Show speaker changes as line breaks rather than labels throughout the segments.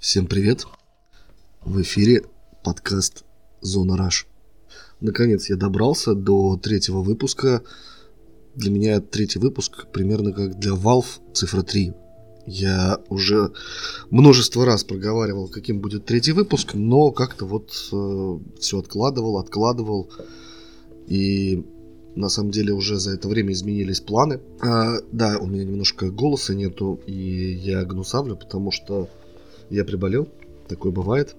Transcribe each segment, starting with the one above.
Всем привет! В эфире подкаст «Зона Раш». Наконец я добрался до третьего выпуска. Для меня третий выпуск примерно как для Valve цифра 3. Я уже множество раз проговаривал, каким будет третий выпуск, но как-то вот э, все откладывал, откладывал. И на самом деле уже за это время изменились планы. А, да, у меня немножко голоса нету, и я гнусавлю, потому что я приболел, такое бывает.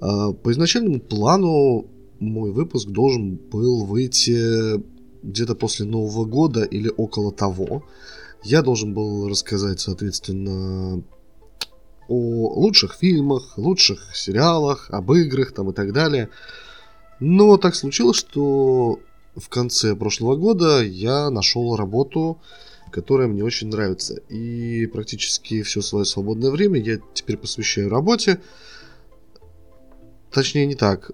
А, по изначальному плану мой выпуск должен был выйти где-то после Нового года или около того. Я должен был рассказать, соответственно, о лучших фильмах, лучших сериалах, об играх там и так далее. Но так случилось, что в конце прошлого года я нашел работу, которая мне очень нравится. И практически все свое свободное время я теперь посвящаю работе. Точнее, не так.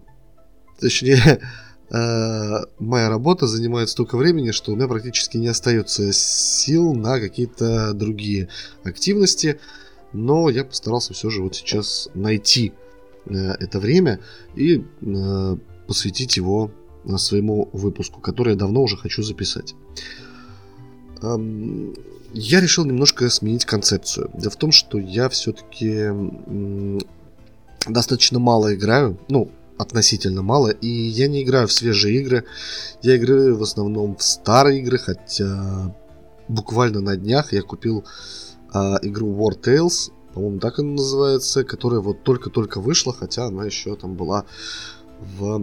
Точнее, э, моя работа занимает столько времени, что у меня практически не остается сил на какие-то другие активности. Но я постарался все же вот сейчас найти э, это время и э, посвятить его своему выпуску, который я давно уже хочу записать я решил немножко сменить концепцию. Дело в том, что я все-таки достаточно мало играю, ну, относительно мало, и я не играю в свежие игры. Я играю в основном в старые игры, хотя буквально на днях я купил а, игру War Tales, по-моему, так она называется, которая вот только-только вышла, хотя она еще там была в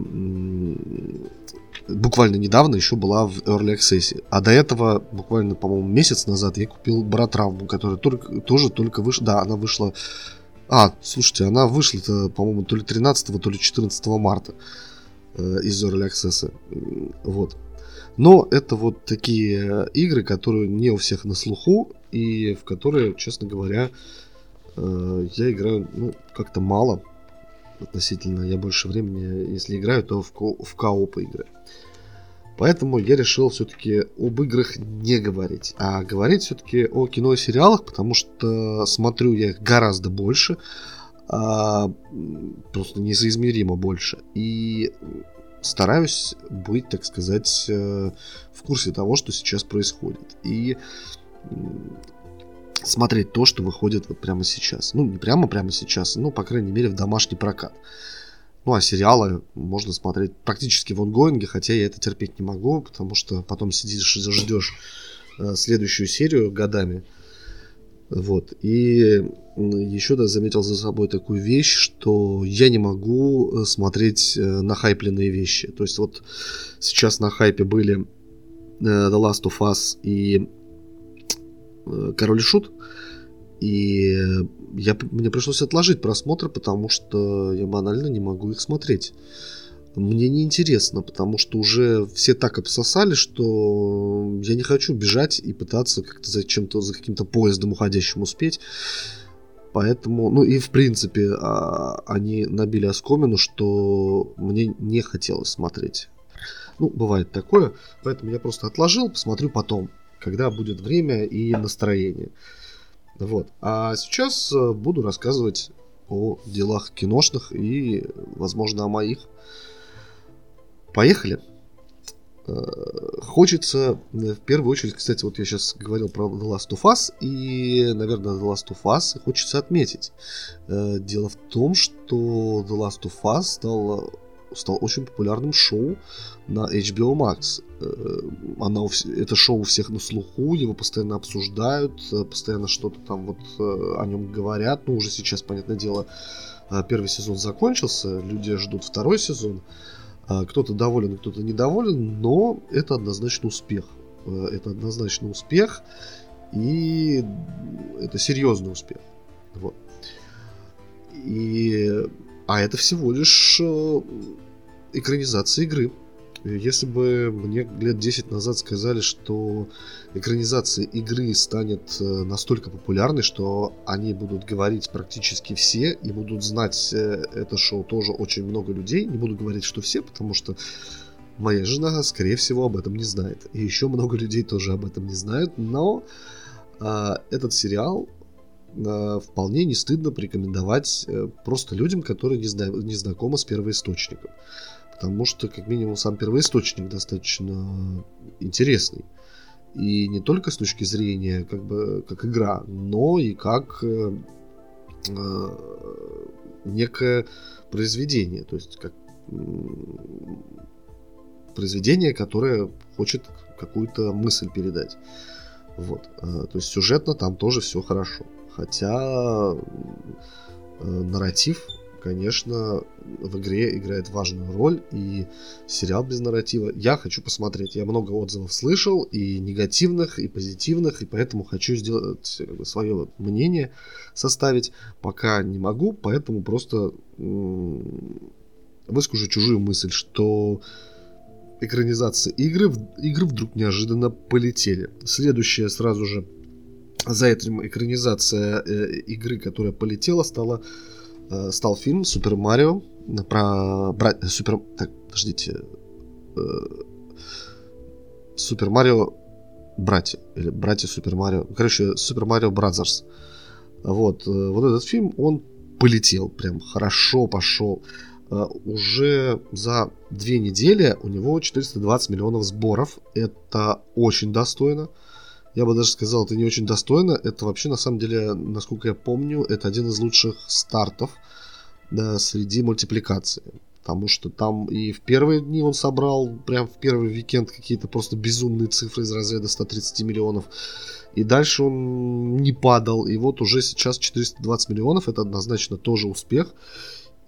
буквально недавно еще была в Early Access. А до этого, буквально, по-моему, месяц назад я купил Братравму, которая только, тоже только вышла. Да, она вышла... А, слушайте, она вышла, по-моему, то ли 13, то ли 14 марта э, из Early Access. Вот. Но это вот такие игры, которые не у всех на слуху, и в которые, честно говоря, э, я играю ну, как-то мало относительно. Я больше времени, если играю, то в, ко- в коопы играю. Поэтому я решил все-таки об играх не говорить, а говорить все-таки о кино и сериалах, потому что смотрю я их гораздо больше, а, просто несоизмеримо больше. И стараюсь быть, так сказать, э, в курсе того, что сейчас происходит. И смотреть то, что выходит вот прямо сейчас. Ну, не прямо прямо сейчас, но, по крайней мере, в домашний прокат. Ну, а сериалы можно смотреть практически в онгоинге, хотя я это терпеть не могу, потому что потом сидишь и ждешь э, следующую серию годами. Вот. И еще да, заметил за собой такую вещь, что я не могу э, смотреть э, на хайпленные вещи. То есть вот сейчас на хайпе были The Last of Us и Король и Шут. И я, мне пришлось отложить просмотр, потому что я банально не могу их смотреть. Мне неинтересно, потому что уже все так обсосали, что я не хочу бежать и пытаться как-то за чем-то, за каким-то поездом уходящим успеть. Поэтому, ну и в принципе, а, они набили оскомину, что мне не хотелось смотреть. Ну, бывает такое, поэтому я просто отложил, посмотрю потом, когда будет время и настроение. Вот. А сейчас э, буду рассказывать о делах киношных и, возможно, о моих. Поехали. Э, хочется, э, в первую очередь, кстати, вот я сейчас говорил про The Last of Us, и, наверное, The Last of Us хочется отметить. Дело в том, что The Last of Us стал, стал очень популярным шоу на HBO Max. Э, она, это шоу у всех на слуху, его постоянно обсуждают, э, постоянно что-то там вот э, о нем говорят. Ну, уже сейчас, понятное дело, первый сезон закончился, люди ждут второй сезон. Кто-то доволен, кто-то недоволен, но это однозначно успех. Это однозначно успех, и это серьезный успех. Вот. И... А это всего лишь экранизация игры. Если бы мне лет 10 назад сказали, что экранизация игры станет э, настолько популярной, что они будут говорить практически все и будут знать э, это шоу тоже очень много людей, не буду говорить, что все, потому что моя жена, скорее всего, об этом не знает. И еще много людей тоже об этом не знают, но а, этот сериал э, вполне не стыдно порекомендовать э, просто людям, которые не, зна- не знакомы с первоисточником. Потому что, как минимум, сам первоисточник достаточно интересный. И не только с точки зрения как бы как игра, но и как э, э, некое произведение, то есть как э, произведение, которое хочет какую-то мысль передать. Вот. Э, то есть сюжетно там тоже все хорошо. Хотя э, нарратив конечно, в игре играет важную роль, и сериал без нарратива я хочу посмотреть. Я много отзывов слышал, и негативных, и позитивных, и поэтому хочу сделать свое мнение, составить. Пока не могу, поэтому просто выскажу чужую мысль, что экранизация игры, игры вдруг неожиданно полетели. Следующая сразу же за этим экранизация э, игры, которая полетела, стала Э, стал фильм Супер Марио про бра... Супер... Так, подождите. Э, Супер Марио братья. Или братья Супер Марио. Короче, Super Mario Brothers. Вот. Вот этот фильм, он полетел. Прям хорошо пошел. Уже за две недели у него 420 миллионов сборов. Это очень достойно я бы даже сказал, это не очень достойно. Это вообще, на самом деле, насколько я помню, это один из лучших стартов да, среди мультипликации. Потому что там и в первые дни он собрал, прям в первый уикенд, какие-то просто безумные цифры из разряда 130 миллионов. И дальше он не падал. И вот уже сейчас 420 миллионов. Это однозначно тоже успех.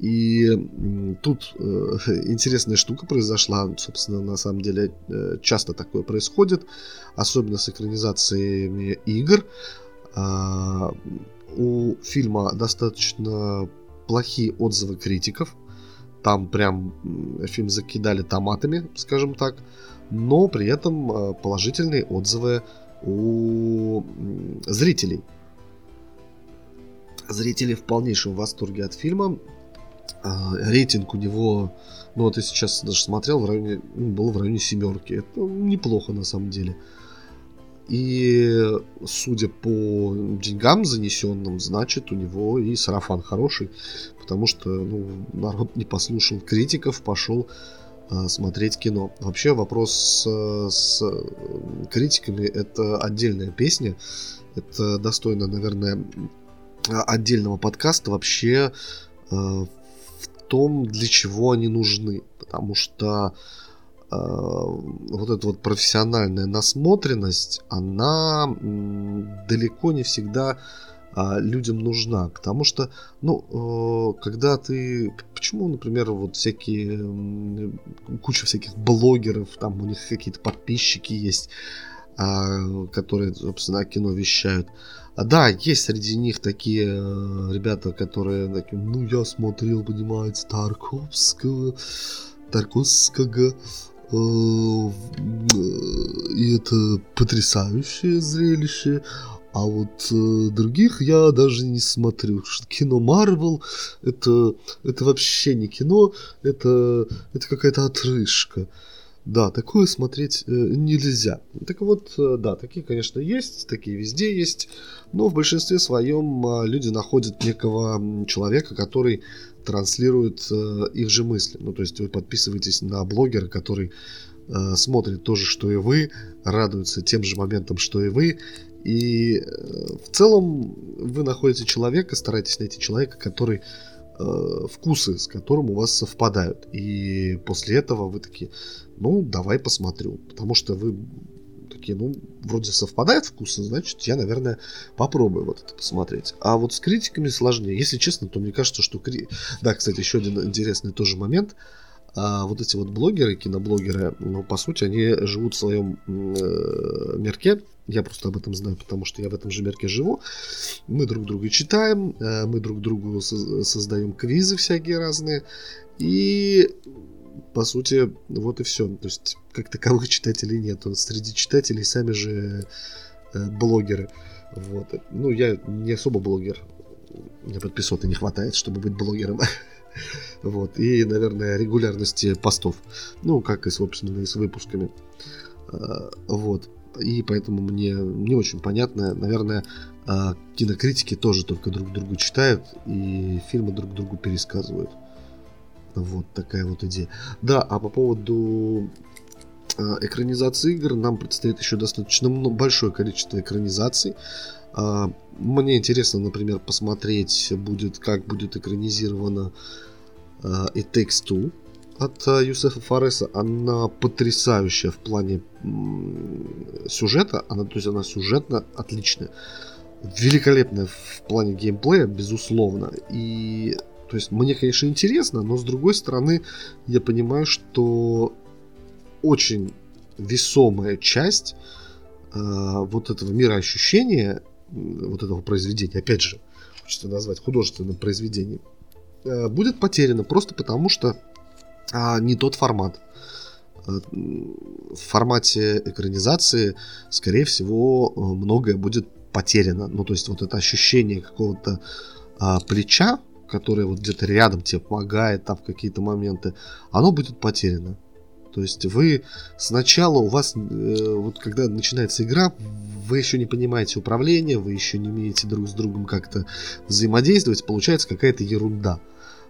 И тут э, интересная штука произошла, собственно, на самом деле э, часто такое происходит, особенно с экранизациями игр. Э, у фильма достаточно плохие отзывы критиков, там прям фильм закидали томатами, скажем так, но при этом э, положительные отзывы у зрителей. Зрители в полнейшем восторге от фильма. А, рейтинг у него, ну вот я сейчас даже смотрел, в районе, ну, был в районе семерки. Это неплохо на самом деле. И судя по деньгам занесенным, значит у него и сарафан хороший, потому что ну, народ не послушал критиков, пошел э, смотреть кино. Вообще вопрос с, с критиками это отдельная песня. Это достойно, наверное, отдельного подкаста. Вообще э, том, для чего они нужны. Потому что э, вот эта вот профессиональная насмотренность, она м, далеко не всегда э, людям нужна. Потому что, ну, э, когда ты... Почему, например, вот всякие... Э, куча всяких блогеров, там у них какие-то подписчики есть, э, которые, собственно, кино вещают. А, да, есть среди них такие э, ребята, которые такие, ну я смотрел, понимаете, Тарковского, Тарковского, э, и это потрясающее зрелище. А вот э, других я даже не смотрю. Кино Марвел это, это вообще не кино, это, это какая-то отрыжка. Да, такое смотреть э, нельзя. Так вот, э, да, такие, конечно, есть, такие везде есть, но в большинстве своем э, люди находят некого человека, который транслирует э, их же мысли. Ну, то есть вы подписываетесь на блогера, который э, смотрит то же, что и вы, радуется тем же моментам, что и вы, и э, в целом вы находите человека, стараетесь найти человека, который вкусы, с которым у вас совпадают. И после этого вы такие, ну, давай посмотрю. Потому что вы такие, ну, вроде совпадают вкусы, значит, я, наверное, попробую вот это посмотреть. А вот с критиками сложнее. Если честно, то мне кажется, что... Кри... Да, кстати, еще один интересный тоже момент. А вот эти вот блогеры, киноблогеры, ну, по сути, они живут в своем э, мерке. Я просто об этом знаю, потому что я в этом же мерке живу. Мы друг друга читаем, э, мы друг другу со- создаем квизы всякие разные. И по сути, вот и все. То есть, как таковых читателей нет. Среди читателей сами же э, блогеры. Вот. Ну, я не особо блогер. Мне подписоты не хватает, чтобы быть блогером. вот. И, наверное, регулярности постов. Ну, как и, собственно, и с выпусками. А, вот. и поэтому мне не очень понятно. Наверное, а, кинокритики тоже только друг другу читают и фильмы друг другу пересказывают. Вот такая вот идея. Да, а по поводу а, экранизации игр нам предстоит еще достаточно большое количество экранизаций. А, мне интересно, например, посмотреть будет, как будет экранизирована It Takes Two от Юсефа Фареса. Она потрясающая в плане сюжета. Она, то есть она сюжетно отличная. Великолепная в плане геймплея, безусловно. И то есть мне, конечно, интересно, но с другой стороны, я понимаю, что очень весомая часть э, вот этого мироощущения, вот этого произведения, опять же, хочется назвать художественным произведением, э, будет потеряна просто потому, что э, не тот формат. Э, в формате экранизации, скорее всего, многое будет потеряно. Ну, то есть вот это ощущение какого-то а, плеча которое вот где-то рядом тебе помогает там в какие-то моменты, оно будет потеряно. То есть вы сначала у вас, э, вот когда начинается игра, вы еще не понимаете управление, вы еще не умеете друг с другом как-то взаимодействовать, получается какая-то ерунда.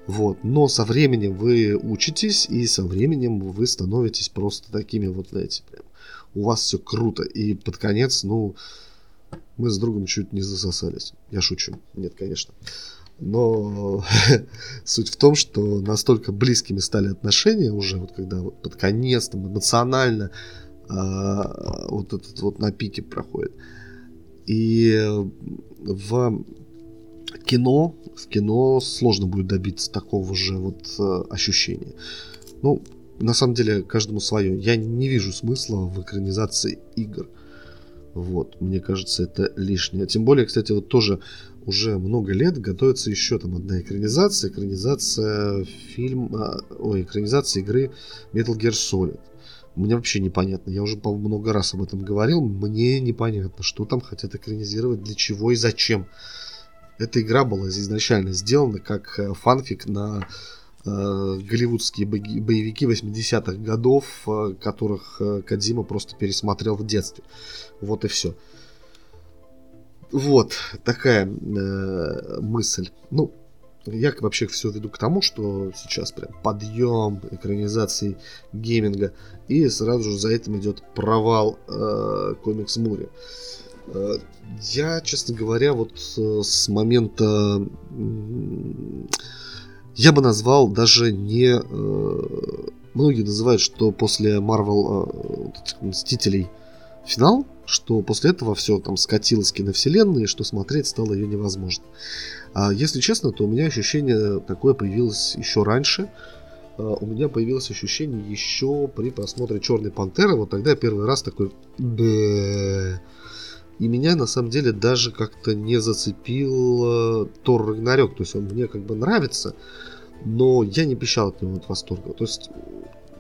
Вот. Но со временем вы учитесь, и со временем вы становитесь просто такими вот, знаете, прям, у вас все круто. И под конец, ну, мы с другом чуть не засосались. Я шучу. Нет, конечно. Но суть в том, что настолько близкими стали отношения уже, вот когда вот под конец там эмоционально вот этот вот на пике проходит. И в кино, в кино сложно будет добиться такого же вот а, ощущения. Ну, на самом деле, каждому свое. Я не вижу смысла в экранизации игр. Вот, мне кажется, это лишнее. Тем более, кстати, вот тоже уже много лет готовится еще там одна экранизация, экранизация фильма, ой, экранизация игры Metal Gear Solid. Мне вообще непонятно, я уже по много раз об этом говорил, мне непонятно, что там хотят экранизировать, для чего и зачем. Эта игра была изначально сделана как э, фанфик на э, голливудские боевики 80-х годов, э, которых э, Кадзима просто пересмотрел в детстве. Вот и все. Вот такая э, мысль. Ну, я вообще все веду к тому, что сейчас прям подъем экранизации гейминга, и сразу же за этим идет провал э, комикс Мури. Э, я, честно говоря, вот э, с момента я бы назвал даже не э, многие называют, что после Marvel э, Мстителей финал что после этого все там скатилось киновселенной, что смотреть стало ее невозможно. А если честно, то у меня ощущение такое появилось еще раньше. А, у меня появилось ощущение еще при просмотре Черной Пантеры. Вот тогда я первый раз такой... И меня на самом деле даже как-то не зацепил Тор Рагнарёк. То есть он мне как бы нравится, но я не пищал от него от восторга. То есть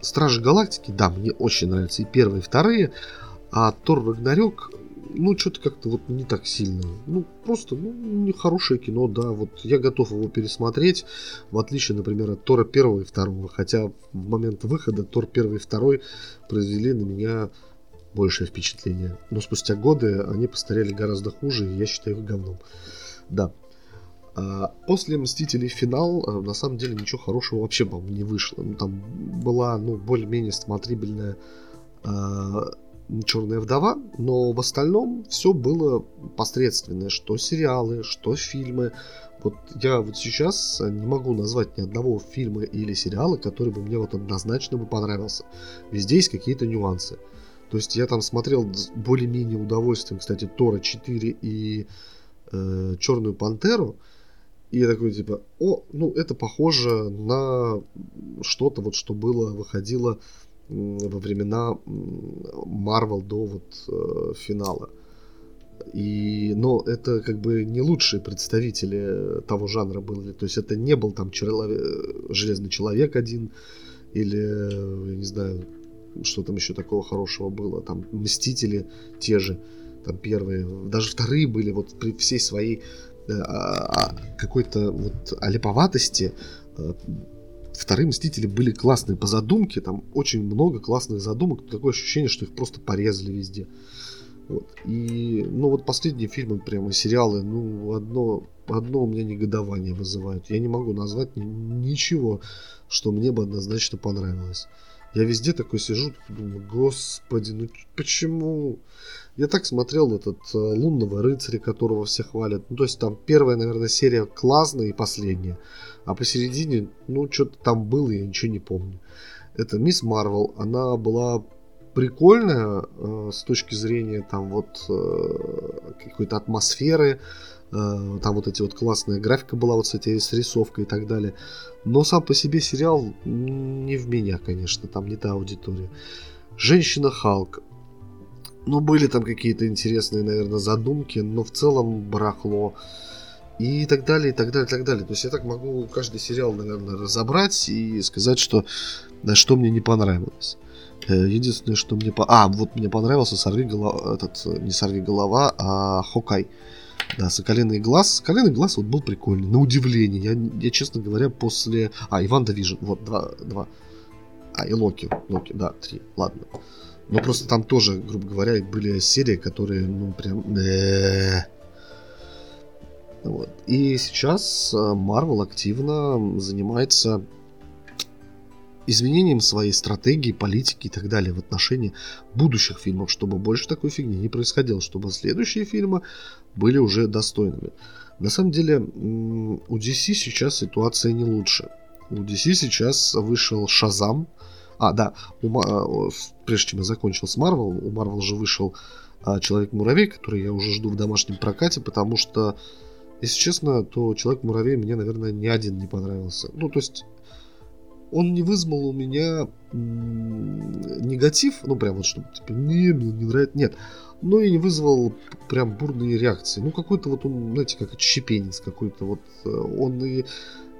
Стражи Галактики, да, мне очень нравятся и первые, и вторые. А Тор Рагнарёк, ну, что-то как-то вот не так сильно. Ну, просто, ну, хорошее кино, да. Вот я готов его пересмотреть, в отличие, например, от Тора первого и второго. Хотя в момент выхода Тор первый и второй произвели на меня большее впечатление. Но спустя годы они постарели гораздо хуже, и я считаю их говном. Да. А после Мстителей финал, а, на самом деле, ничего хорошего вообще, по-моему, не вышло. Ну, там была, ну, более-менее смотрибельная а, Черная вдова, но в остальном все было посредственное, что сериалы, что фильмы. Вот я вот сейчас не могу назвать ни одного фильма или сериала, который бы мне вот однозначно бы понравился. Везде есть какие-то нюансы. То есть я там смотрел с более-менее удовольствием, кстати, Тора 4 и э, Черную Пантеру. И я такой типа, о, ну это похоже на что-то вот, что было, выходило во времена Марвел до вот э, финала. И, но это как бы не лучшие представители того жанра были. То есть это не был там человек, Железный Человек один или, я не знаю, что там еще такого хорошего было. Там Мстители те же, там первые, даже вторые были вот при всей своей э, а, а, какой-то вот олиповатости э, вторые Мстители были классные по задумке, там очень много классных задумок, такое ощущение, что их просто порезали везде. Вот. И, ну, вот последние фильмы, прямо сериалы, ну, одно, одно у меня негодование вызывают. Я не могу назвать ничего, что мне бы однозначно понравилось. Я везде такой сижу, думаю, господи, ну почему? Я так смотрел этот э, Лунного рыцаря, которого все хвалят. Ну, то есть там первая, наверное, серия классная и последняя. А посередине, ну, что-то там было, я ничего не помню. Это Мисс Марвел, она была прикольная э, с точки зрения там вот э, какой-то атмосферы, там вот эти вот классная графика была вот с этой с рисовкой и так далее. Но сам по себе сериал не в меня, конечно, там не та аудитория. Женщина Халк. Ну, были там какие-то интересные, наверное, задумки, но в целом барахло. И так далее, и так далее, и так далее. То есть я так могу каждый сериал, наверное, разобрать и сказать, что, да, что мне не понравилось. Э, единственное, что мне... По... А, вот мне понравился сорви голова... Этот, не сорви голова, а Хокай. Да, Соколиный глаз. Соколиный глаз вот был прикольный, на удивление. Я, я честно говоря, после... А, Иван Давижин, вот, два, два. А, и Локи, Локи, да, три, ладно. Но просто там тоже, грубо говоря, были серии, которые, ну, прям... Э, вот. И сейчас Marvel активно занимается изменением своей стратегии, политики и так далее в отношении будущих фильмов, чтобы больше такой фигни не происходило, чтобы следующие фильмы были уже достойными. На самом деле у DC сейчас ситуация не лучше. У DC сейчас вышел Шазам. А, да, у, прежде чем я закончил с Марвел, у Марвел же вышел а, Человек-муравей, который я уже жду в домашнем прокате, потому что, если честно, то Человек-муравей мне, наверное, ни один не понравился. Ну, то есть он не вызвал у меня негатив, ну прям вот чтобы типа не, мне не нравится, нет, но и не вызвал прям бурные реакции. Ну какой-то вот он, знаете, как отщепенец какой-то вот, э, он и э,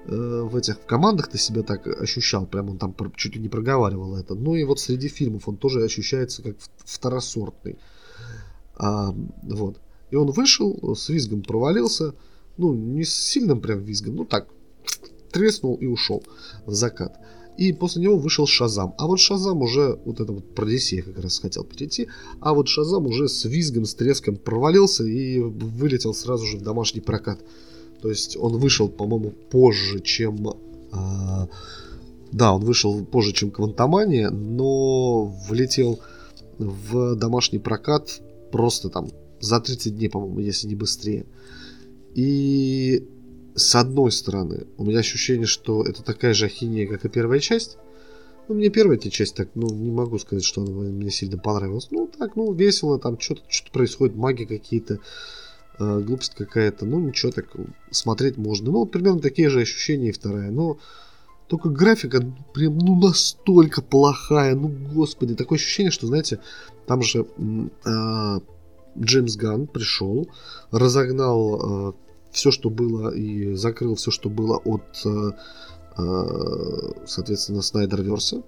в этих командах-то себя так ощущал, прям он там чуть ли не проговаривал это. Ну и вот среди фильмов он тоже ощущается как второсортный. А, вот. И он вышел, с визгом провалился, ну не с сильным прям визгом, ну так, треснул и ушел в закат. И после него вышел Шазам. А вот Шазам уже, вот это вот про DC я как раз хотел перейти, а вот Шазам уже с визгом, с треском провалился и вылетел сразу же в домашний прокат. То есть он вышел, по-моему, позже, чем... А, да, он вышел позже, чем Квантомания, но влетел в домашний прокат просто там за 30 дней, по-моему, если не быстрее. И с одной стороны, у меня ощущение, что это такая же ахинея, как и первая часть. Ну, мне первая эта часть так, ну, не могу сказать, что она мне сильно понравилась. Ну, так, ну, весело, там что-то что происходит, маги какие-то, э, глупость какая-то. Ну, ничего, так смотреть можно. Ну, примерно такие же ощущения и вторая. Но только графика ну, прям, ну, настолько плохая. Ну, господи, такое ощущение, что, знаете, там же э, Джеймс Ганн пришел, разогнал э, все, что было, и закрыл все, что было от, э, э, соответственно, Снайдерверса.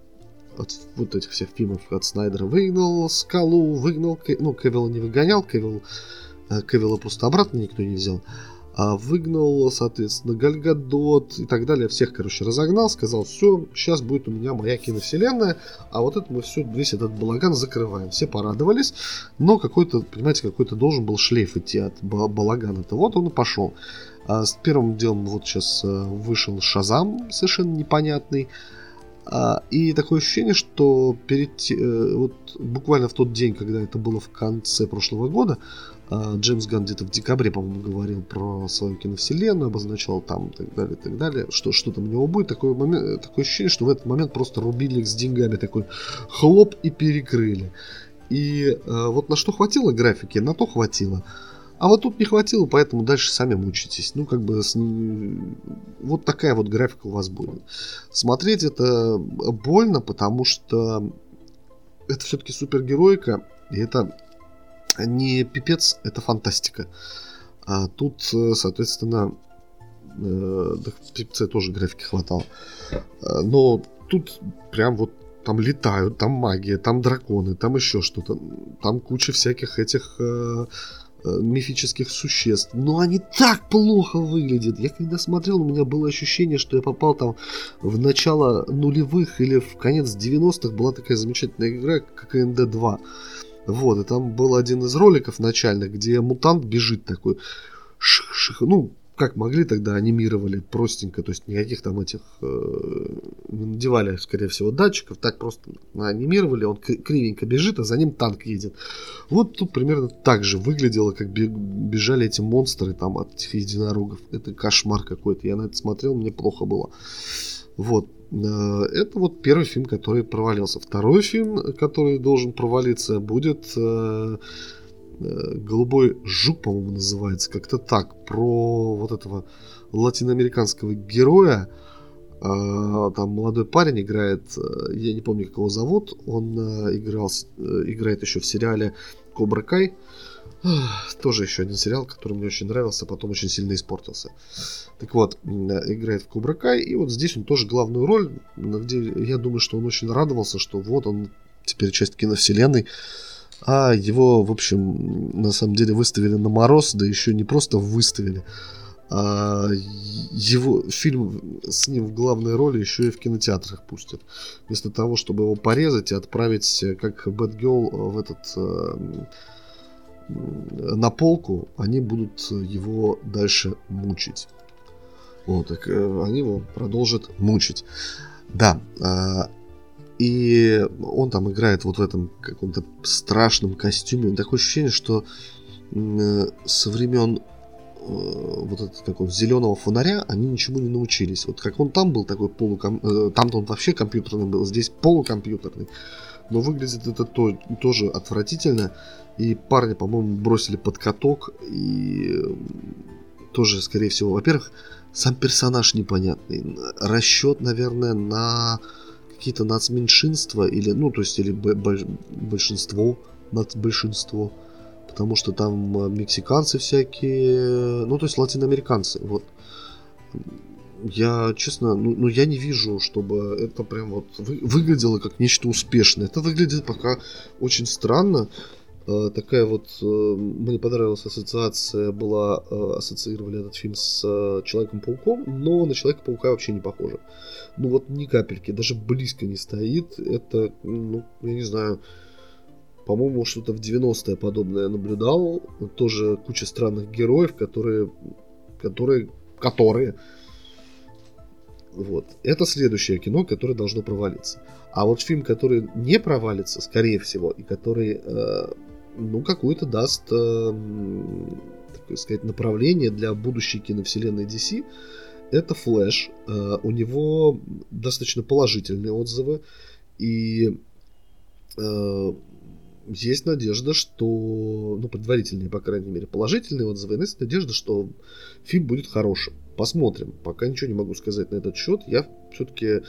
От вот этих всех фильмов от Снайдера выгнал Скалу, выгнал, ну, Кевилла не выгонял, Кевилл, э, Кевилла просто обратно никто не взял выгнал, соответственно, Гальгадот и так далее. Всех, короче, разогнал, сказал, все, сейчас будет у меня моя киновселенная, а вот это мы все, весь этот балаган закрываем. Все порадовались, но какой-то, понимаете, какой-то должен был шлейф идти от балагана-то. Вот он и пошел. А с первым делом вот сейчас э, вышел Шазам, совершенно непонятный. А, и такое ощущение, что перед, э, вот буквально в тот день, когда это было в конце прошлого года, а, Джеймс Ганн где-то в декабре, по-моему, говорил про свою киновселенную, обозначал там и так далее, и так далее, что что там у него будет. Такой момент, такое ощущение, что в этот момент просто рубили их с деньгами, такой хлоп и перекрыли. И э, вот на что хватило графики, на то хватило. А вот тут не хватило, поэтому дальше сами мучитесь. Ну, как бы, с... вот такая вот графика у вас будет. Смотреть это больно, потому что это все-таки супергеройка, и это не пипец, это фантастика. А тут, э, соответственно, э, да, в тоже графики хватало. А, но тут прям вот там летают, там магия, там драконы, там еще что-то. Там куча всяких этих э, э, мифических существ. Но они так плохо выглядят. Я когда смотрел, у меня было ощущение, что я попал там в начало нулевых или в конец 90-х. Была такая замечательная игра, как КНД 2. Вот, и там был один из роликов начальных, где мутант бежит такой. Ших, ших, ну, как могли тогда анимировали простенько, то есть никаких там этих э, надевали, скорее всего, датчиков, так просто анимировали, он кривенько бежит, а за ним танк едет. Вот тут примерно так же выглядело, как бежали эти монстры там от этих единорогов. Это кошмар какой-то. Я на это смотрел, мне плохо было. Вот. Э, это вот первый фильм, который провалился. Второй фильм, который должен провалиться, будет э, Э, голубой жук, по-моему, называется, как-то так, про вот этого латиноамериканского героя. Там молодой парень играет, я не помню, как его зовут, он играл, играет еще в сериале Кобра Кай. Тоже еще один сериал, который мне очень нравился, потом очень сильно испортился. Так вот, играет в Кобра Кай, и вот здесь он тоже главную роль, где я думаю, что он очень радовался, что вот он теперь часть киновселенной, а его, в общем, на самом деле выставили на мороз, да еще не просто выставили, а его фильм с ним в главной роли еще и в кинотеатрах пустят. Вместо того, чтобы его порезать и отправить как Bad Girl в этот э, на полку, они будут его дальше мучить. Вот, так э, они его продолжат мучить. Да, э, и он там играет вот в этом каком-то страшном костюме. Такое ощущение, что э, со времен э, вот этот как зеленого фонаря они ничему не научились. Вот как он там был такой полуком... Там-то он вообще компьютерный был, здесь полукомпьютерный. Но выглядит это то, тоже отвратительно. И парня, по-моему, бросили под каток. И тоже, скорее всего, во-первых, сам персонаж непонятный. Расчет, наверное, на какие-то нацменьшинства или, ну, то есть, или большинство, нацбольшинство, потому что там а, мексиканцы всякие, ну, то есть, латиноамериканцы, вот. Я, честно, ну, ну я не вижу, чтобы это прям вот вы, выглядело как нечто успешное. Это выглядит пока очень странно. Э, такая вот э, мне понравилась ассоциация была э, ассоциировали этот фильм с Человеком-пауком, но на Человека-паука вообще не похоже. Ну вот ни капельки, даже близко не стоит. Это, ну, я не знаю, по-моему, что-то в 90-е подобное наблюдал. Тоже куча странных героев, которые, которые, которые вот. Это следующее кино, которое должно провалиться. А вот фильм, который не провалится, скорее всего, и который э, ну, какую-то даст, э, так сказать, направление для будущей киновселенной DC. Это Флэш. Э, у него достаточно положительные отзывы. И э, есть надежда, что, ну, предварительные, по крайней мере, положительные отзывы, есть надежда, что фильм будет хорошим. Посмотрим. Пока ничего не могу сказать на этот счет. Я все-таки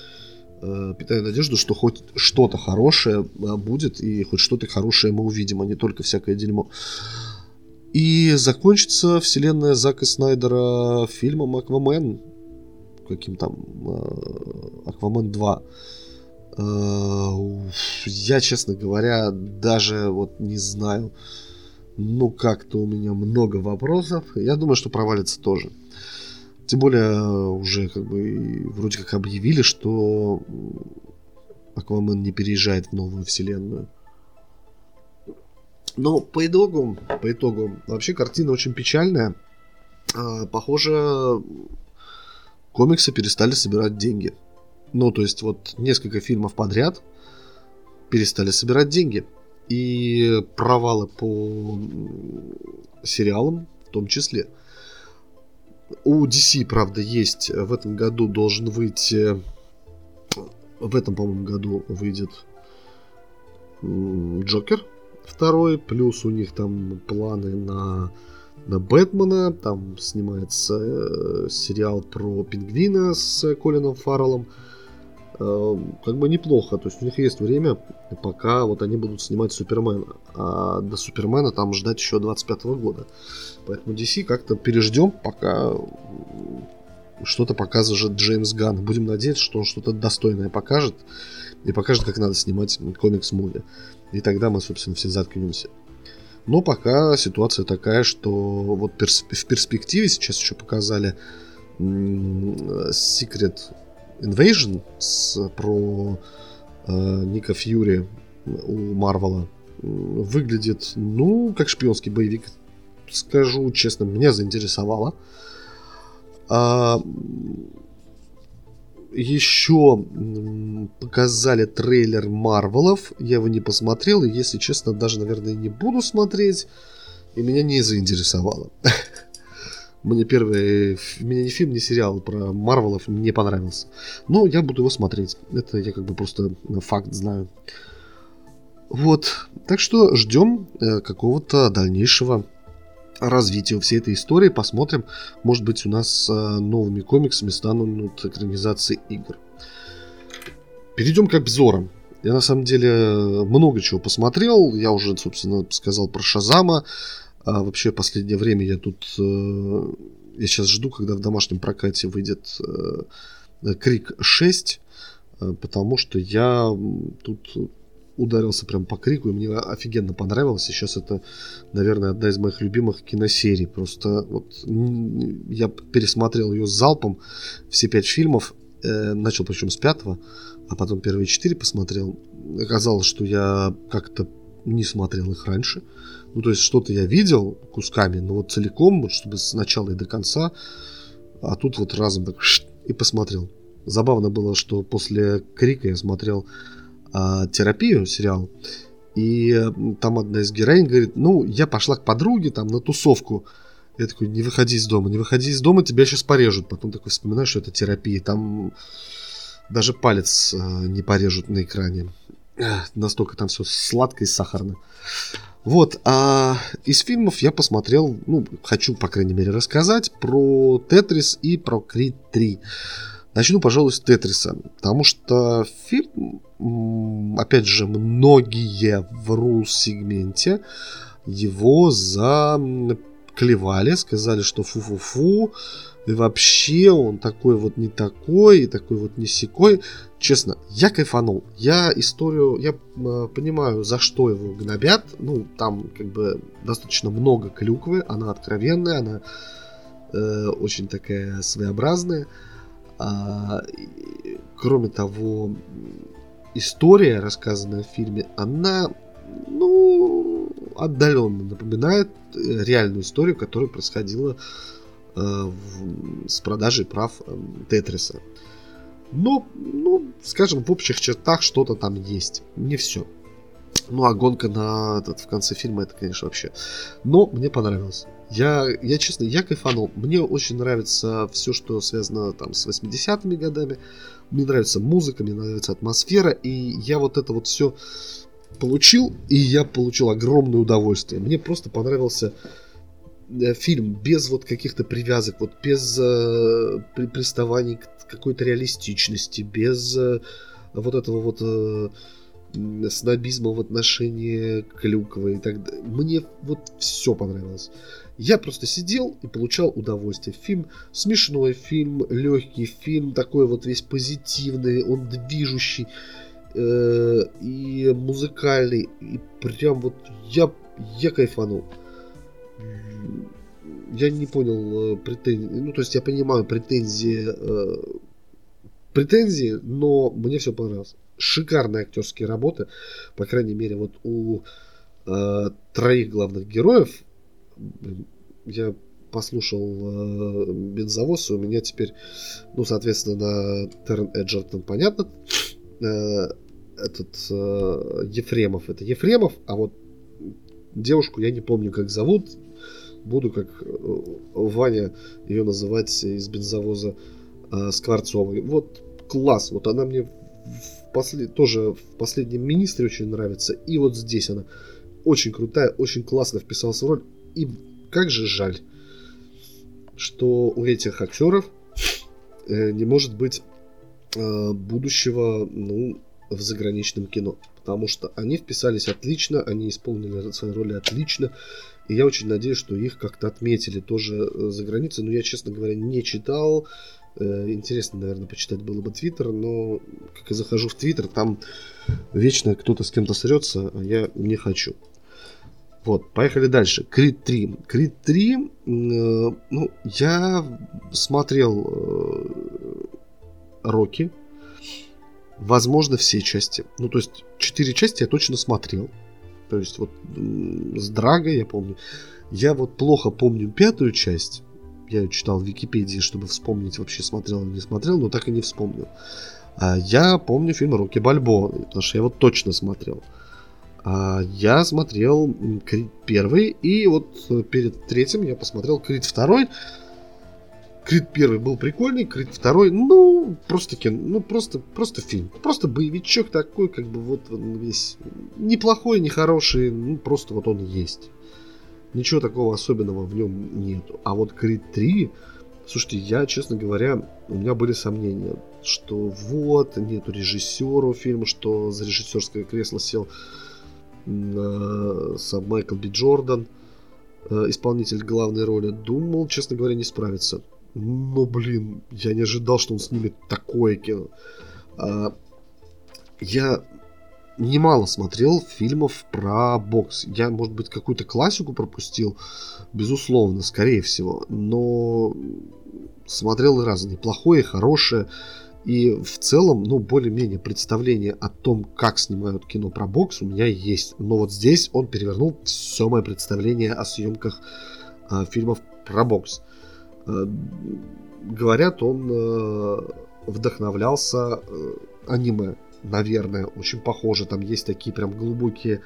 Э, питаю надежду, что хоть что-то хорошее э, будет, и хоть что-то хорошее мы увидим, а не только всякое дерьмо. И закончится вселенная Зака Снайдера фильмом Аквамен. Каким там? Э, Аквамен 2. Я, честно говоря, даже вот не знаю. Ну, как-то у меня много вопросов. Я думаю, что провалится тоже. Тем более уже как бы вроде как объявили, что Аквамен не переезжает в новую вселенную. Но по итогу, по итогу, вообще картина очень печальная. А, похоже, комиксы перестали собирать деньги. Ну, то есть вот несколько фильмов подряд перестали собирать деньги. И провалы по сериалам в том числе. У DC, правда, есть. В этом году должен выйти... В этом, по-моему, году выйдет Джокер второй, плюс у них там планы на, на Бэтмена, там снимается э, сериал про Пингвина с Колином Фарреллом. Э, как бы неплохо, то есть у них есть время, пока вот они будут снимать Супермена. А до Супермена там ждать еще 25 года. Поэтому DC как-то переждем, пока что-то покажет Джеймс Ганн. Будем надеяться, что он что-то достойное покажет и покажет, как надо снимать комикс-муви. И тогда мы, собственно, все заткнемся. Но пока ситуация такая, что вот в перспективе сейчас еще показали Secret Invasion с, про э, Ника Фьюри у Марвела. Выглядит, ну, как шпионский боевик. Скажу честно, меня заинтересовало. А, еще показали трейлер Марвелов. Я его не посмотрел, и, если честно, даже, наверное, не буду смотреть. И меня не заинтересовало. Мне первый, мне ни фильм, ни сериал про Марвелов не понравился. Но я буду его смотреть. Это я как бы просто факт знаю. Вот. Так что ждем э, какого-то дальнейшего развитию всей этой истории. Посмотрим, может быть, у нас э, новыми комиксами станут экранизации игр. Перейдем к обзорам. Я на самом деле много чего посмотрел. Я уже, собственно, сказал про Шазама. А вообще, последнее время я тут... Э, я сейчас жду, когда в домашнем прокате выйдет э, Крик 6, потому что я тут ударился прям по крику, и мне офигенно понравилось. И сейчас это, наверное, одна из моих любимых киносерий. Просто вот я пересмотрел ее с залпом, все пять фильмов, э, начал причем с пятого, а потом первые четыре посмотрел. Оказалось, что я как-то не смотрел их раньше. Ну, то есть что-то я видел кусками, но вот целиком, вот чтобы с начала и до конца, а тут вот разом так и посмотрел. Забавно было, что после Крика я смотрел э, терапию, сериал, и там одна из героинь говорит, ну, я пошла к подруге там на тусовку. Я такой, не выходи из дома, не выходи из дома, тебя сейчас порежут. Потом такой вспоминаю, что это терапия. Там даже палец э, не порежут на экране. Настолько там все сладко и сахарно. Вот, а из фильмов я посмотрел, ну, хочу, по крайней мере, рассказать про Тетрис и про Крид 3. Начну, пожалуй, с Тетриса, потому что фильм, опять же, многие в рус-сегменте его заклевали, сказали, что фу-фу-фу, и вообще он такой вот не такой, и такой вот не секой. Честно, я кайфанул. Я историю, я э, понимаю, за что его гнобят. Ну, там как бы достаточно много клюквы, она откровенная, она э, очень такая своеобразная. А, кроме того, история, рассказанная в фильме, она, ну, отдаленно напоминает э, реальную историю, которая происходила с продажей прав э, Тетриса. Но, ну, скажем, в общих чертах что-то там есть. Не все. Ну, а гонка на этот, в конце фильма, это, конечно, вообще. Но мне понравилось. Я, я честно, я кайфанул. Мне очень нравится все, что связано там с 80-ми годами. Мне нравится музыка, мне нравится атмосфера. И я вот это вот все получил, и я получил огромное удовольствие. Мне просто понравился э, фильм без вот каких-то привязок, вот без э, при, приставаний к какой-то реалистичности, без э, вот этого вот э, снобизма в отношении клюквы и так далее. Мне вот все понравилось. Я просто сидел и получал удовольствие. Фильм смешной, фильм легкий, фильм такой вот весь позитивный, он движущий э, и музыкальный. И прям вот я, я кайфанул. Я не понял э, претензий. Ну, то есть я понимаю претензии, э, претензии, но мне все понравилось. Шикарные актерские работы. По крайней мере, вот у э, троих главных героев я послушал э, бензовоз, и у меня теперь, ну, соответственно, на Терн Эджертон понятно, э, этот э, Ефремов, это Ефремов, а вот девушку я не помню, как зовут, буду как э, Ваня ее называть из бензовоза э, Скворцовой. Вот класс, вот она мне в послед... тоже в последнем министре очень нравится, и вот здесь она очень крутая, очень классно вписалась в роль, и как же жаль, что у этих актеров э, не может быть э, будущего ну, в заграничном кино. Потому что они вписались отлично, они исполнили свои роли отлично. И я очень надеюсь, что их как-то отметили тоже э, за границей. Но я, честно говоря, не читал. Интересно, наверное, почитать было бы Твиттер, но как я захожу в Твиттер, там вечно кто-то с кем-то срется, а я не хочу. Вот, поехали дальше. Крид 3. Крид 3, э, ну, я смотрел э, Рокки. Возможно, все части. Ну, то есть, четыре части я точно смотрел. То есть, вот с Драгой, я помню. Я вот плохо помню пятую часть. Я ее читал в Википедии, чтобы вспомнить, вообще смотрел или не смотрел, но так и не вспомнил. А я помню фильм Рокки Бальбо, потому что я его точно смотрел. А я смотрел Крид первый, и вот перед третьим я посмотрел Крид второй. Крид первый был прикольный, Крид второй, ну, просто кино, ну, просто, просто фильм. Просто боевичок такой, как бы вот он весь неплохой, не хороший, ну, просто вот он есть. Ничего такого особенного в нем нету. А вот Крид 3, слушайте, я, честно говоря, у меня были сомнения, что вот, нету режиссера фильма, что за режиссерское кресло сел э, сам Майкл Би Джордан, э, исполнитель главной роли. Думал, честно говоря, не справится. Но, блин, я не ожидал, что он снимет такое кино. А, я немало смотрел фильмов про бокс. Я, может быть, какую-то классику пропустил, безусловно, скорее всего. Но смотрел разные, плохое, хорошее. И в целом, ну, более-менее представление о том, как снимают кино про бокс, у меня есть. Но вот здесь он перевернул все мое представление о съемках э, фильмов про бокс. Э, говорят, он э, вдохновлялся э, аниме наверное, очень похоже. Там есть такие прям глубокие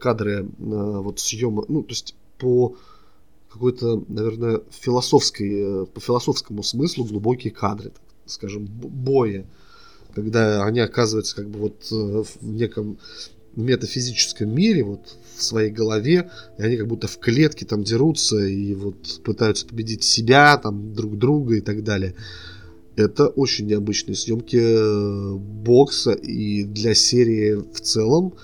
кадры вот съема, ну, то есть по какой-то, наверное, философской, э, по философскому смыслу глубокие кадры, скажем, боя, когда они оказываются как бы вот э, в неком метафизическом мире, вот в своей голове, и они как будто в клетке там дерутся и вот пытаются победить себя, там друг друга и так далее. Это очень необычные съемки э, бокса и для серии в целом,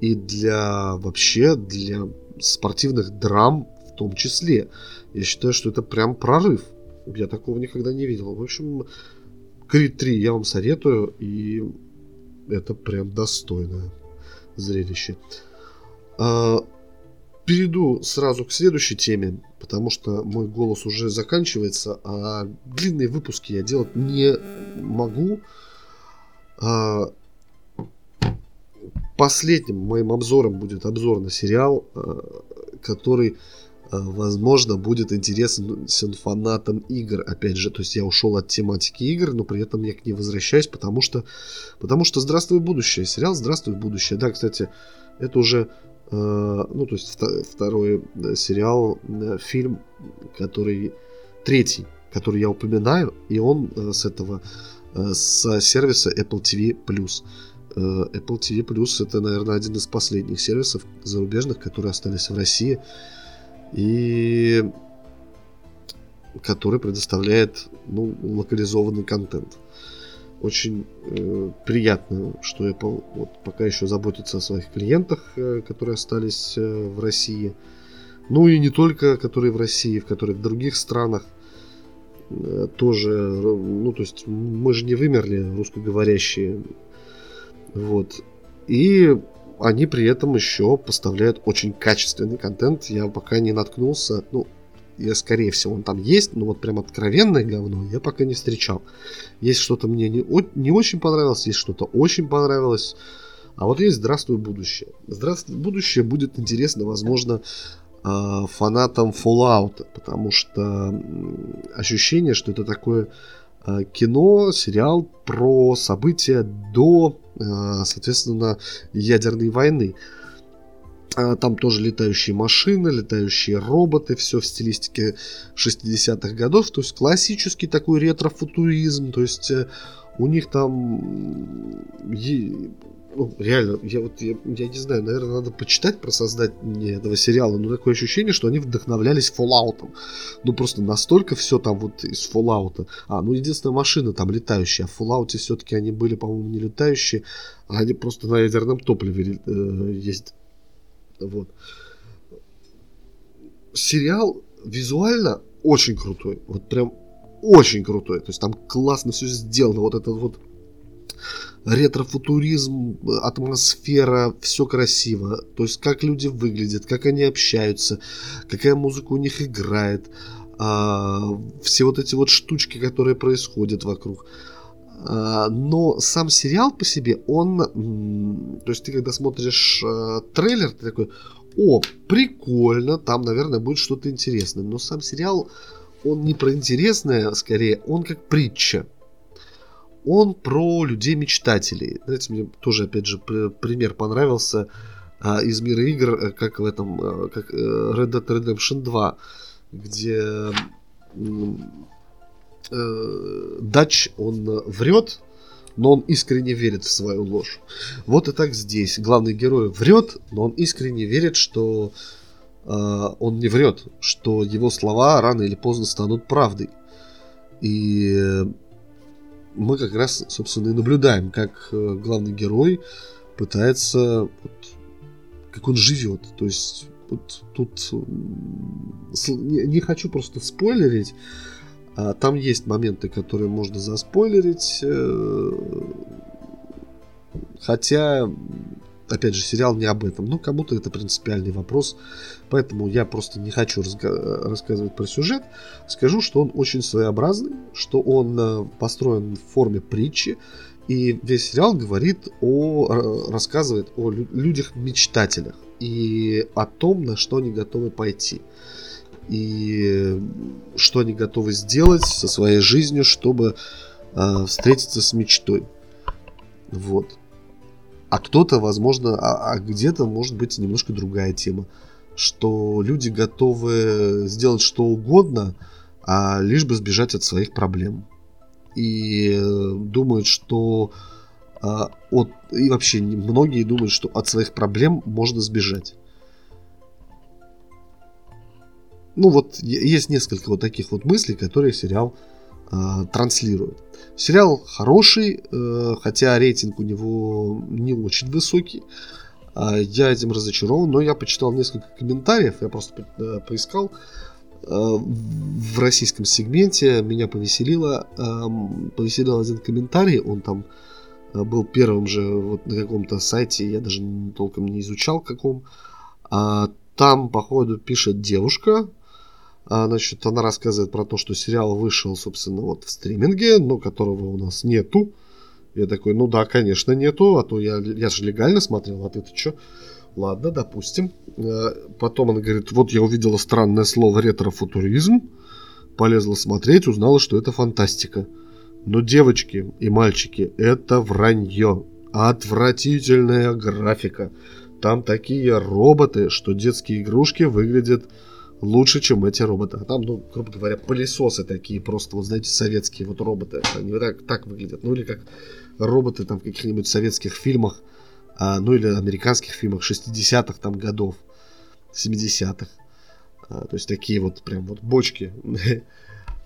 и для вообще для спортивных драм в том числе. Я считаю, что это прям прорыв. Я такого никогда не видел. В общем, Крид 3 я вам советую, и это прям достойное зрелище. А, перейду сразу к следующей теме, потому что мой голос уже заканчивается, а длинные выпуски я делать не могу. А, последним моим обзором будет обзор на сериал, а, который, возможно, будет интересен фанатам игр. Опять же, то есть я ушел от тематики игр, но при этом я к ней возвращаюсь, потому что, потому что «Здравствуй, будущее». Сериал «Здравствуй, будущее». Да, кстати, это уже Э, ну, то есть второй сериал, э, фильм, который третий, который я упоминаю, и он э, с этого, с сервиса Apple TV+. Apple TV Plus это, наверное, один из последних сервисов зарубежных, которые остались в России и который предоставляет ну, локализованный контент очень э, приятно, что Apple вот пока еще заботится о своих клиентах, э, которые остались э, в России. Ну и не только, которые в России, в которые в других странах э, тоже, ну то есть мы же не вымерли, русскоговорящие. Вот. И они при этом еще поставляют очень качественный контент. Я пока не наткнулся, ну, я, скорее всего, он там есть, но вот прям откровенное говно я пока не встречал. Есть что-то мне не, не очень понравилось, есть что-то очень понравилось. А вот есть «Здравствуй, будущее». «Здравствуй, будущее» будет интересно, возможно, а, фанатам Fallout, потому что ощущение, что это такое а, кино, сериал про события до, соответственно, ядерной войны. А, там тоже летающие машины, летающие роботы, все в стилистике 60-х годов, то есть классический такой ретро-футуризм, то есть э, у них там ну, реально, я вот я, я не знаю, наверное, надо почитать про создание этого сериала, но такое ощущение, что они вдохновлялись Fallout. Ну просто настолько все там вот из Fallout. А, ну единственная машина там летающая, а в Fallout все-таки они были, по-моему, не летающие, а они просто на ядерном топливе э, ездят. Вот. Сериал визуально очень крутой. Вот прям очень крутой. То есть там классно все сделано. Вот этот вот ретрофутуризм, атмосфера, все красиво. То есть, как люди выглядят, как они общаются, какая музыка у них играет, а, все вот эти вот штучки, которые происходят вокруг. А, но сам сериал по себе, он... То есть, ты когда смотришь а, трейлер, ты такой, о, прикольно, там, наверное, будет что-то интересное. Но сам сериал, он не про интересное, скорее, он как притча он про людей-мечтателей. Знаете, мне тоже, опять же, пример понравился а, из мира игр, э, как в этом, а, как э, Red Dead Redemption 2, где э, Дач, он врет, но он искренне верит в свою ложь. Вот и так здесь. Главный герой врет, но он искренне верит, что э, он не врет, что его слова рано или поздно станут правдой. И мы как раз, собственно, и наблюдаем, как э, главный герой пытается, вот, как он живет. То есть вот тут не, хочу просто спойлерить. А там есть моменты, которые можно заспойлерить. Э, хотя опять же, сериал не об этом. Ну, кому-то это принципиальный вопрос. Поэтому я просто не хочу рассказывать про сюжет. Скажу, что он очень своеобразный, что он э, построен в форме притчи. И весь сериал говорит о, рассказывает о людях-мечтателях и о том, на что они готовы пойти. И что они готовы сделать со своей жизнью, чтобы э, встретиться с мечтой. Вот. А кто-то, возможно, а, а где-то может быть немножко другая тема. Что люди готовы сделать что угодно, а лишь бы сбежать от своих проблем. И э, думают, что а, от, и вообще многие думают, что от своих проблем можно сбежать. Ну вот есть несколько вот таких вот мыслей, которые сериал э, транслирует. Сериал хороший, э, хотя рейтинг у него не очень высокий. Э, я этим разочарован, но я почитал несколько комментариев, я просто э, поискал в российском сегменте. Меня повеселило, э, повеселил один комментарий, он там был первым же вот на каком-то сайте, я даже толком не изучал каком. А, там, походу, пишет девушка, значит, она рассказывает про то, что сериал вышел, собственно, вот в стриминге, но которого у нас нету. Я такой, ну да, конечно, нету, а то я, я же легально смотрел, а ты-то что? Ладно, допустим. А, потом она говорит, вот я увидела странное слово ретрофутуризм, полезла смотреть, узнала, что это фантастика. Но девочки и мальчики, это вранье. Отвратительная графика. Там такие роботы, что детские игрушки выглядят лучше, чем эти роботы. А там, ну, грубо говоря, пылесосы такие, просто, вот знаете, советские вот роботы. Они так, так выглядят. Ну, или как роботы там в каких-нибудь советских фильмах, а, ну, или американских фильмах 60-х там годов, 70-х. А, то есть такие вот прям вот бочки.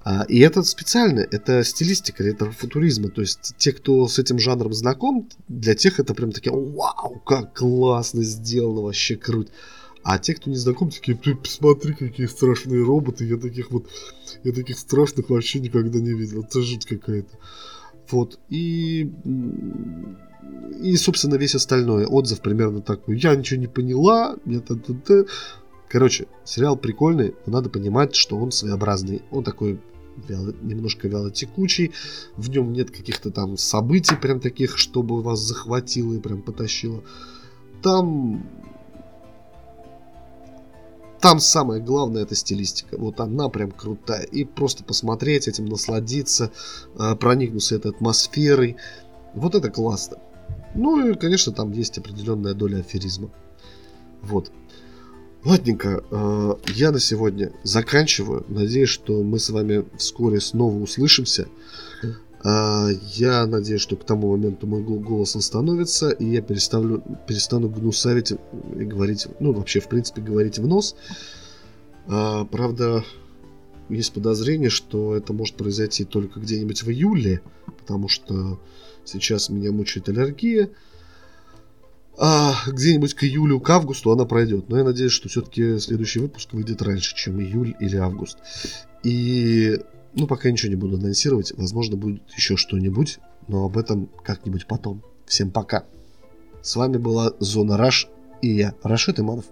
А, и это специально, это стилистика ретро-футуризма. То есть те, кто с этим жанром знаком, для тех это прям такие, вау, как классно сделано, вообще круто. А те, кто не знаком, такие, посмотри, какие страшные роботы. Я таких вот, я таких страшных вообще никогда не видел. Это жуть какая-то. Вот. И, и, собственно, весь остальной отзыв примерно такой. Я ничего не поняла. Я. Короче, сериал прикольный, но надо понимать, что он своеобразный. Он такой вяло, немножко вяло текучий. В нем нет каких-то там событий прям таких, чтобы вас захватило и прям потащило. Там там самое главное это стилистика. Вот она прям крутая. И просто посмотреть этим, насладиться, а, проникнуться этой атмосферой. Вот это классно. Ну и, конечно, там есть определенная доля аферизма. Вот. Ладненько, а, я на сегодня заканчиваю. Надеюсь, что мы с вами вскоре снова услышимся. А, я надеюсь, что к тому моменту мой голос остановится, и я переставлю, перестану гнусавить и говорить, ну, вообще, в принципе, говорить в нос. А, правда, есть подозрение, что это может произойти только где-нибудь в июле, потому что сейчас меня мучает аллергия. А где-нибудь к июлю, к августу она пройдет. Но я надеюсь, что все-таки следующий выпуск выйдет раньше, чем июль или август. И ну, пока ничего не буду анонсировать. Возможно, будет еще что-нибудь, но об этом как-нибудь потом. Всем пока. С вами была Зона Раш и я, Рашид Иманов.